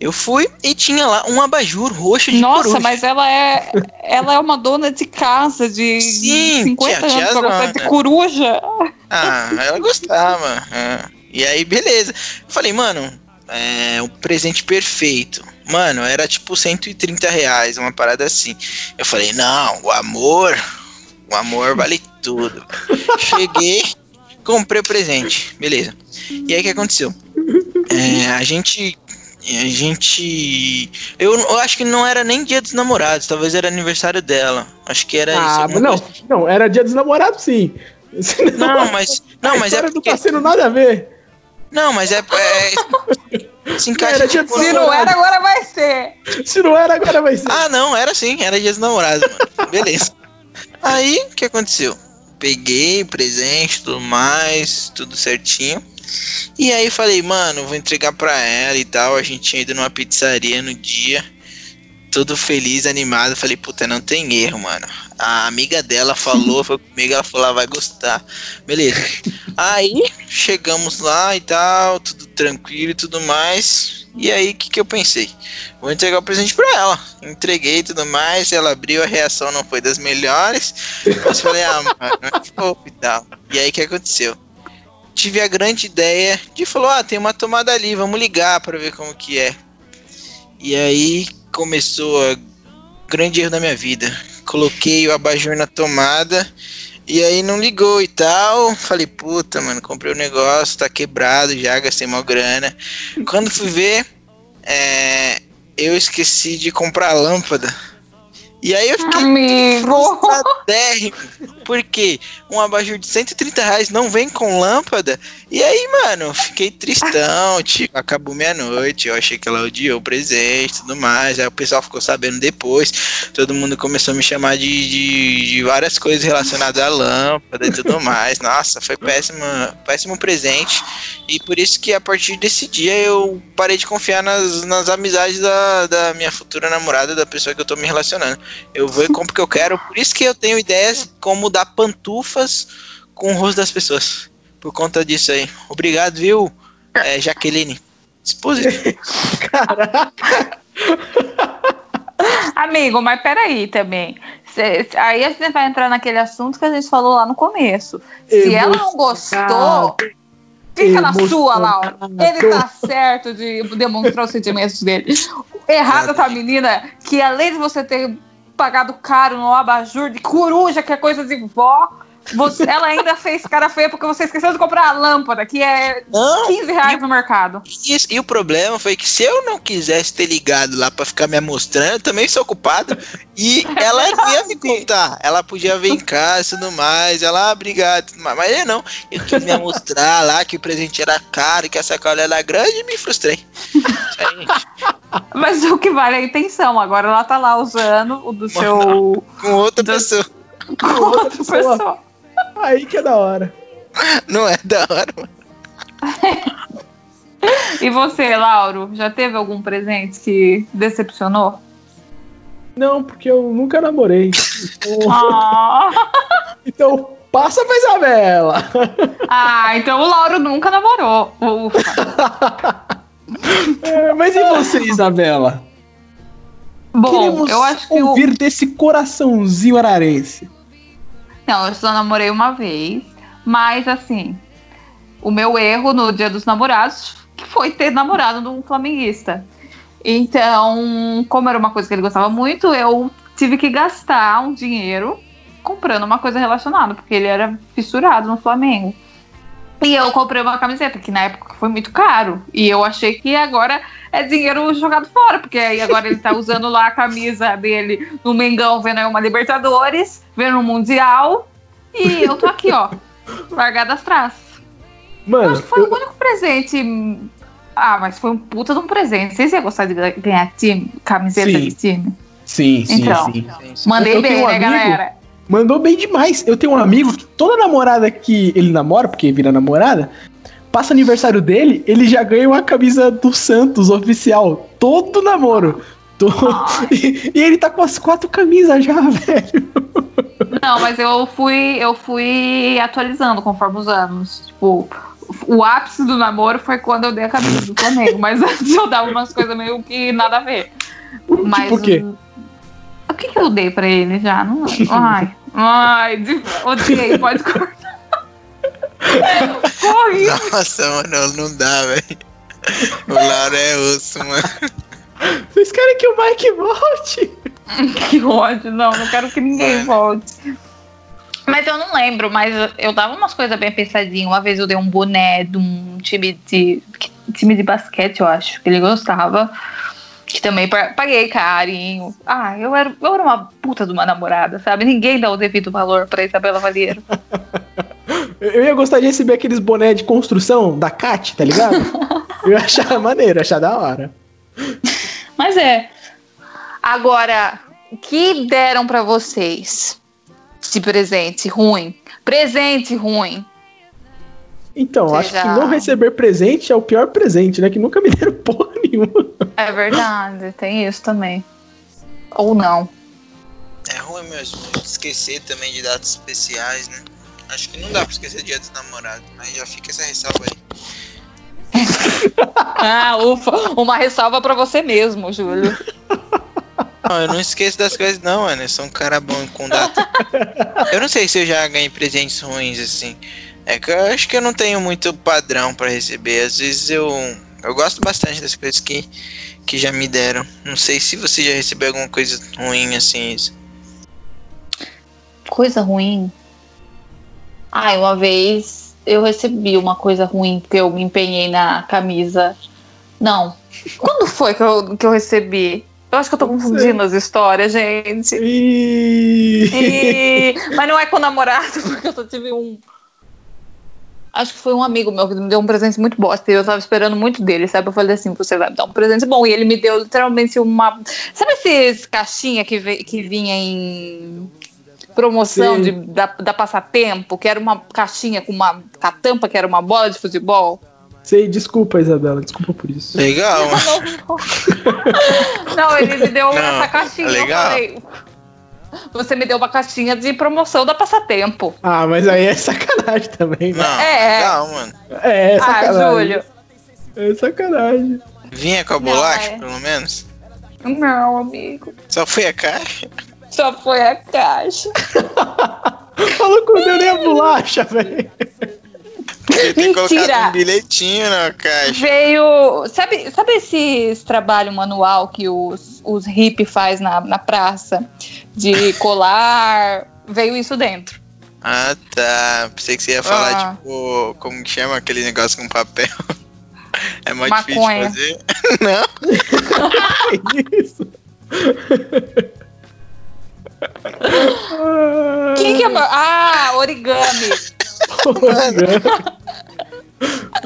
Eu fui e tinha lá um abajur roxo de Nossa, coruja. mas ela é, ela é uma dona de casa de Sim, 50 tia- anos tiazona. gostar de coruja. Ah, ela gostava. é. E aí, beleza. Eu falei, mano, é o presente perfeito. Mano, era tipo 130 reais, uma parada assim. Eu falei, não, o amor, o amor vale tudo. Cheguei, comprei o presente, beleza. E aí o que aconteceu? É, a gente. A gente. Eu, eu acho que não era nem dia dos namorados, talvez era aniversário dela. Acho que era isso. Ah, alguma não, coisa. não, era dia dos namorados, sim. Não, mas. Não, a mas é porque. não tá sendo nada a ver. Não, mas é. é *laughs* se encaixa. Dia tipo, dos Se não era, agora vai ser. Se não era, agora vai ser. Ah, não, era sim, era dia dos namorados, mano. Beleza. Aí, o que aconteceu? Peguei presente, tudo mais, tudo certinho. E aí falei, mano, vou entregar pra ela e tal. A gente tinha ido numa pizzaria no dia. Todo feliz, animado. Falei, puta, não tem erro, mano. A amiga dela falou, foi comigo, ela falou, vai gostar. Beleza. Aí, chegamos lá e tal, tudo tranquilo e tudo mais. E aí, o que, que eu pensei? Vou entregar o presente pra ela. Entreguei e tudo mais. Ela abriu, a reação não foi das melhores. Mas falei, ah, mano, é fofo e tal. E aí, o que aconteceu? Tive a grande ideia de falar, ah, tem uma tomada ali, vamos ligar pra ver como que é. E aí começou o grande erro da minha vida. Coloquei o abajur na tomada e aí não ligou e tal. Falei, puta, mano, comprei o negócio, tá quebrado já, gastei uma grana. Quando fui ver, é, eu esqueci de comprar a lâmpada. E aí eu fiquei Amigo. Porque um abajur de 130 reais não vem com lâmpada. E aí, mano, fiquei tristão. Tipo, acabou meia-noite. Eu achei que ela odiou o presente e tudo mais. Aí o pessoal ficou sabendo depois. Todo mundo começou a me chamar de, de, de várias coisas relacionadas à lâmpada e tudo mais. Nossa, foi péssimo, péssimo presente. E por isso que a partir desse dia eu parei de confiar nas, nas amizades da, da minha futura namorada, da pessoa que eu tô me relacionando. Eu vou e compro o que eu quero. Por isso que eu tenho ideias como dar pantufas com o rosto das pessoas. Por conta disso aí. Obrigado, viu, é, Jaqueline? Esposa. *laughs* Caraca. Amigo, mas peraí também. Cê- aí a gente vai entrar naquele assunto que a gente falou lá no começo. Se ela não gostou, fica na sua, Laura. Ele tá certo de demonstrar os sentimentos dele. Errada tá a menina que, além de você ter pagado caro no abajur de coruja, que é coisa de vó, Você, ela ainda fez cara feia porque você esqueceu de comprar a lâmpada, que é Não, 15 reais no mercado. E, e o problema foi que se eu não quisesse ter ligado lá pra ficar me mostrando, eu também sou ocupado. E ela *laughs* ia me contar. Ela podia vir em casa e tudo mais. Ela, ah, obrigado. tudo mais. Mas eu não. Eu quis me mostrar lá que o presente era caro, que a sacola era grande e me frustrei. Mas o que vale é a intenção. Agora ela tá lá usando o do seu. *laughs* Com outra Do- pessoa. com outra pessoa. Aí que é da hora. *laughs* Não é da hora, mano. *laughs* E você, Lauro, já teve algum presente que decepcionou? Não, porque eu nunca namorei. Então, *laughs* Ah, então passa pra Isabela. ah, então o Lauro nunca namorou. Ufa. É, mas e você, Isabela? Bom, Queremos eu acho que ouvir desse coraçãozinho ararense. Não, eu só namorei uma vez, mas assim, o meu erro no Dia dos Namorados *laughs* foi ter namorado num flamenguista. Então, como era uma coisa que ele gostava muito, eu tive que gastar um dinheiro comprando uma coisa relacionada, porque ele era fissurado no Flamengo. E eu comprei uma camiseta, que na época foi muito caro. E eu achei que agora é dinheiro jogado fora, porque aí agora ele tá *laughs* usando lá a camisa dele no Mengão, vendo aí uma Libertadores, vendo um Mundial. E eu tô aqui, ó, *laughs* largada atrás. Mano, Acho que foi eu- o único presente. Ah, mas foi um puta de um presente. Vocês iam gostar de ganhar time, camiseta Sim. de time? sim, sim, Então. sim. Mandei Eu bem, um né, amigo- galera? Mandou bem demais. Eu tenho um amigo que toda namorada que ele namora, porque vira namorada, passa aniversário dele, ele já ganha uma camisa do Santos oficial. Todo namoro. E, *laughs* e ele tá com as quatro camisas já, *laughs* velho. Não, mas eu fui, eu fui atualizando conforme os anos. Tipo, o ápice do namoro foi quando eu dei a camisa do Flamengo, mas antes *laughs* eu dava umas coisas meio que nada a ver. Mas Tipo o quê? O que, que eu dei pra ele já? Não... *laughs* Ai, ai, odiei, pode cortar. Corri. Nossa, mano, não dá, velho. O Lauro é osso, mano. Vocês querem que o Mike volte? *laughs* Que ódio, não, não quero que ninguém volte. Mas eu não lembro, mas eu dava umas coisas bem pensadinhas. Uma vez eu dei um boné de um time de. time de basquete, eu acho, que ele gostava. Que também pa- paguei carinho. Ah, eu era, eu era uma puta de uma namorada, sabe? Ninguém dá o devido valor pra Isabela Valheiro. *laughs* Eu ia gostar de receber aqueles boné de construção da Cat, tá ligado? *laughs* Eu ia achar maneiro, ia achar da hora. Mas é. Agora, o que deram pra vocês de presente ruim? Presente ruim. Então, Você acho já- que não receber presente é o pior presente, né? Que nunca me *laughs* deram porra nenhuma. É verdade, tem isso também. Ou não. É ruim mesmo. Esquecer também de datas especiais, né? Acho que não dá pra esquecer dia dos namorados, mas já fica essa ressalva aí. *laughs* Ah, ufa. Uma ressalva pra você mesmo, Júlio. Não, eu não esqueço das coisas, não, mano. Eu sou um cara bom com data. Eu não sei se eu já ganhei presentes ruins assim. É que eu acho que eu não tenho muito padrão pra receber. Às vezes eu. Eu gosto bastante das coisas que, que já me deram. Não sei se você já recebeu alguma coisa ruim assim. Isso. Coisa ruim. Ai, uma vez eu recebi uma coisa ruim porque eu me empenhei na camisa. Não. Quando foi que eu, que eu recebi? Eu acho que eu tô confundindo as histórias, gente. E... E- Mas não é com o namorado, *laughs* porque eu só tive um. Acho que foi um amigo meu que me deu um presente muito bosta e eu tava esperando muito dele, sabe? Eu falei assim: você vai me dar um presente bom. E ele me deu literalmente uma. Sabe esses caixinha que, ve- que vinha em promoção Sim. de, da, da Passatempo, que era uma caixinha com uma com a tampa que era uma bola de futebol? Sei, desculpa, Isabela, desculpa por isso. Legal. *laughs* Não, ele me deu Não, essa caixinha. legal. Eu falei, você me deu uma caixinha de promoção da Passatempo. Ah, mas aí é sacanagem também, né? Não, É. legal, mano. É, é ah, sacanagem. Júlio. É sacanagem. Vinha com a Não, bolacha, é. pelo menos. Não, amigo. Só foi a caixa. Só foi a caixa. *laughs* Falou com o nem a bolacha, velho. Podia ter colocado um bilhetinho na caixa. Veio. Sabe, sabe esses trabalho manual que os, os hippies faz na, na praça? De *laughs* colar. Veio isso dentro. Ah, tá. Pensei que você ia falar, Ah. tipo, como que chama aquele negócio com papel? *laughs* É mais Maconha. difícil de fazer. *laughs* Não. Isso. Quem que é. Ah, origami.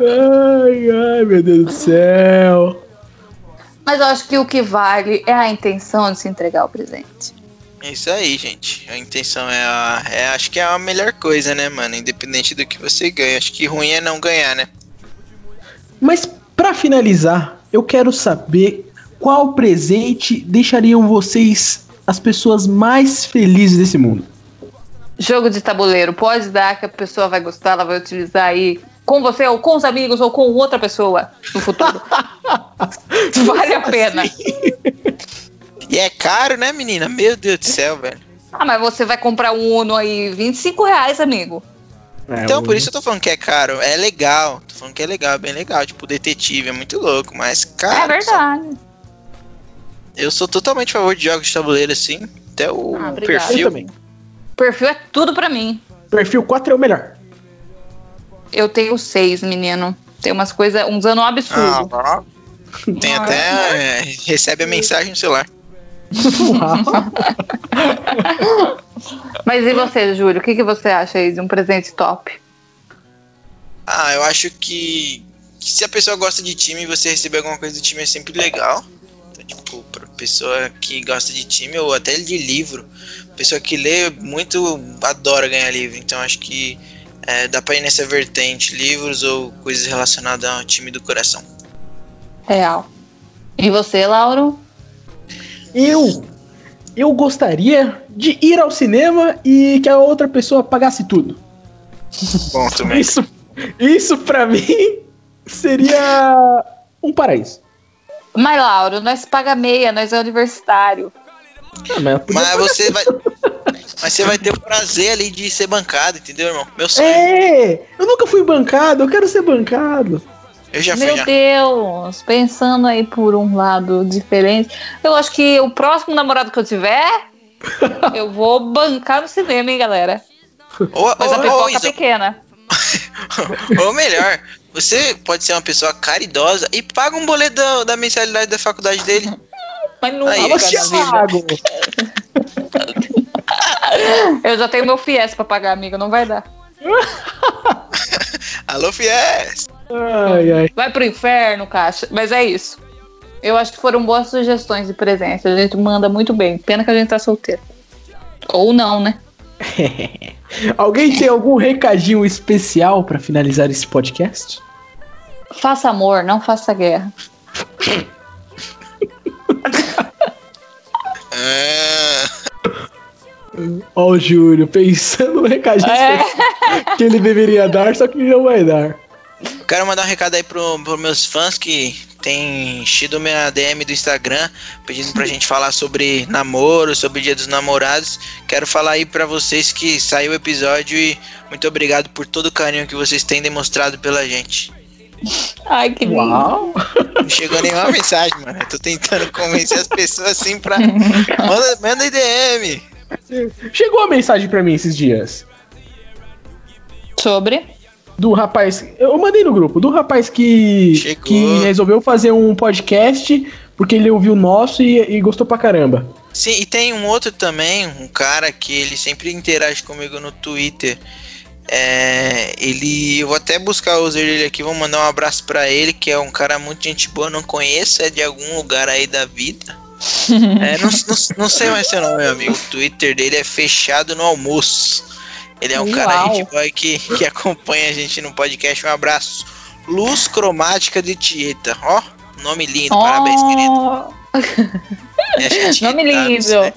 Ai, ai, meu Deus do céu. Mas eu acho que o que vale é a intenção de se entregar o presente. É Isso aí, gente. A intenção é a. É, acho que é a melhor coisa, né, mano? Independente do que você ganha. Acho que ruim é não ganhar, né? Mas pra finalizar, eu quero saber qual presente deixariam vocês as pessoas mais felizes desse mundo. Jogo de tabuleiro, pode dar que a pessoa vai gostar, ela vai utilizar aí com você, ou com os amigos, ou com outra pessoa no futuro. *laughs* vale a pena. E é caro, né, menina? Meu Deus do céu, velho. Ah, mas você vai comprar um Uno aí, 25 reais, amigo. Então, por isso eu tô falando que é caro. É legal. Tô falando que é legal, é bem legal. Tipo, detetive é muito louco, mas caro. é verdade. Eu sou totalmente a favor de jogos de tabuleiro, assim. Até o Ah, obrigada. Eu perfil. também. Perfil é tudo pra mim. Perfil 4 é o melhor. Eu tenho seis, menino. Tem umas coisas, uns anos absurdos. Ah, tem Ah, até. é, recebe a mensagem no celular. *laughs* Mas e você, Júlio? O que, que você acha aí de um presente top? Ah, eu acho que, que se a pessoa gosta de time e você receber alguma coisa do time é sempre legal. Tipo, pra pessoa que gosta de time ou até de livro, pessoa que lê muito adora ganhar livro. Então acho que é, dá pra ir nessa vertente, livros ou coisas relacionadas ao time do coração. Real. E você, Lauro? Eu. Eu gostaria de ir ao cinema e que a outra pessoa pagasse tudo. Bom, também. Isso, isso para mim seria um paraíso. Mas, Lauro, nós paga meia, nós é universitário. Ah, mas eu podia Mas você vai. Mas você vai ter o prazer ali de ser bancado, entendeu, irmão? Meu sonho. É, eu nunca fui bancado, eu quero ser bancado. Eu já fui Meu já. Deus, pensando aí por um lado diferente. Eu acho que o próximo namorado que eu tiver, *laughs* eu vou bancar no cinema, hein, galera? Ou, Mas a ou, ou, pipoca Isa, pequena. *laughs* ou melhor, você pode ser uma pessoa caridosa e paga um boleto da, da mensalidade da faculdade dele. *laughs* Mas não Aí, cara, Thiago. Eu já tenho meu FIES pra pagar, amigo, não vai dar. *laughs* Alô, Fies! Ai, ai. Vai pro inferno, caixa. Mas é isso. Eu acho que foram boas sugestões de presente. A gente manda muito bem. Pena que a gente tá solteiro. Ou não, né? *laughs* Alguém tem algum recadinho especial pra finalizar esse podcast? Faça amor, não faça guerra. Ó, o Júlio, pensando no recadinho É. que ele deveria dar, só que não vai dar. quero mandar um recado aí pro, pros meus fãs que tem enchido minha DM do Instagram pedindo pra gente falar sobre namoro, sobre o dia dos namorados. Quero falar aí pra vocês que saiu o episódio e muito obrigado por todo o carinho que vocês têm demonstrado pela gente. Ai, que lindo. Uau! Não chegou nenhuma *laughs* mensagem, mano. Eu tô tentando convencer as pessoas assim pra. *laughs* Manda, manda aí DM. Chegou a mensagem pra mim esses dias. Sobre? Do rapaz. Eu mandei no grupo. Do rapaz que. Chegou. Que resolveu fazer um podcast porque ele ouviu o nosso e, e gostou pra caramba. Sim, e tem um outro também, um cara que ele sempre interage comigo no Twitter. É, ele, eu vou até buscar o user dele aqui, vou mandar um abraço pra ele, que é um cara muito gente boa, não conheço, é de algum lugar aí da vida. *laughs* É, não, não, não sei mais seu nome, meu amigo. O Twitter dele é fechado no almoço. Ele é um cara Uau. gente boa que, que acompanha a gente no podcast. Um abraço. Luz Cromática de Tieta. Ó, nome lindo, parabéns, querido. Oh, *laughs* É, Nome tá, não lindo.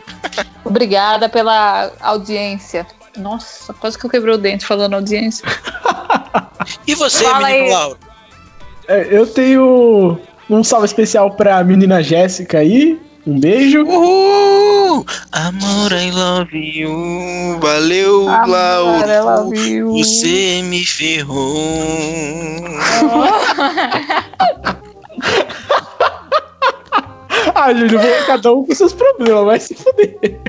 *laughs* Obrigada pela audiência. Nossa, quase que eu quebrei o dente falando audiência. *laughs* E você, Fala menino aí. Lauro? É, eu tenho um salve especial pra menina Jéssica aí. Um beijo. Uhul! Amor, I love you. Valeu, Amor, I Lauro. love you. Você me ferrou. *laughs* Ah, Júlio, vou- cada um com seus problemas, vai se fuder. *laughs*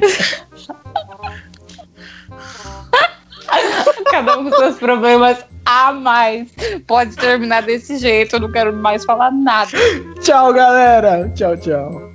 Cada um com seus problemas a mais. Pode terminar desse jeito, eu não quero mais falar nada. Tchau, galera. Tchau, tchau.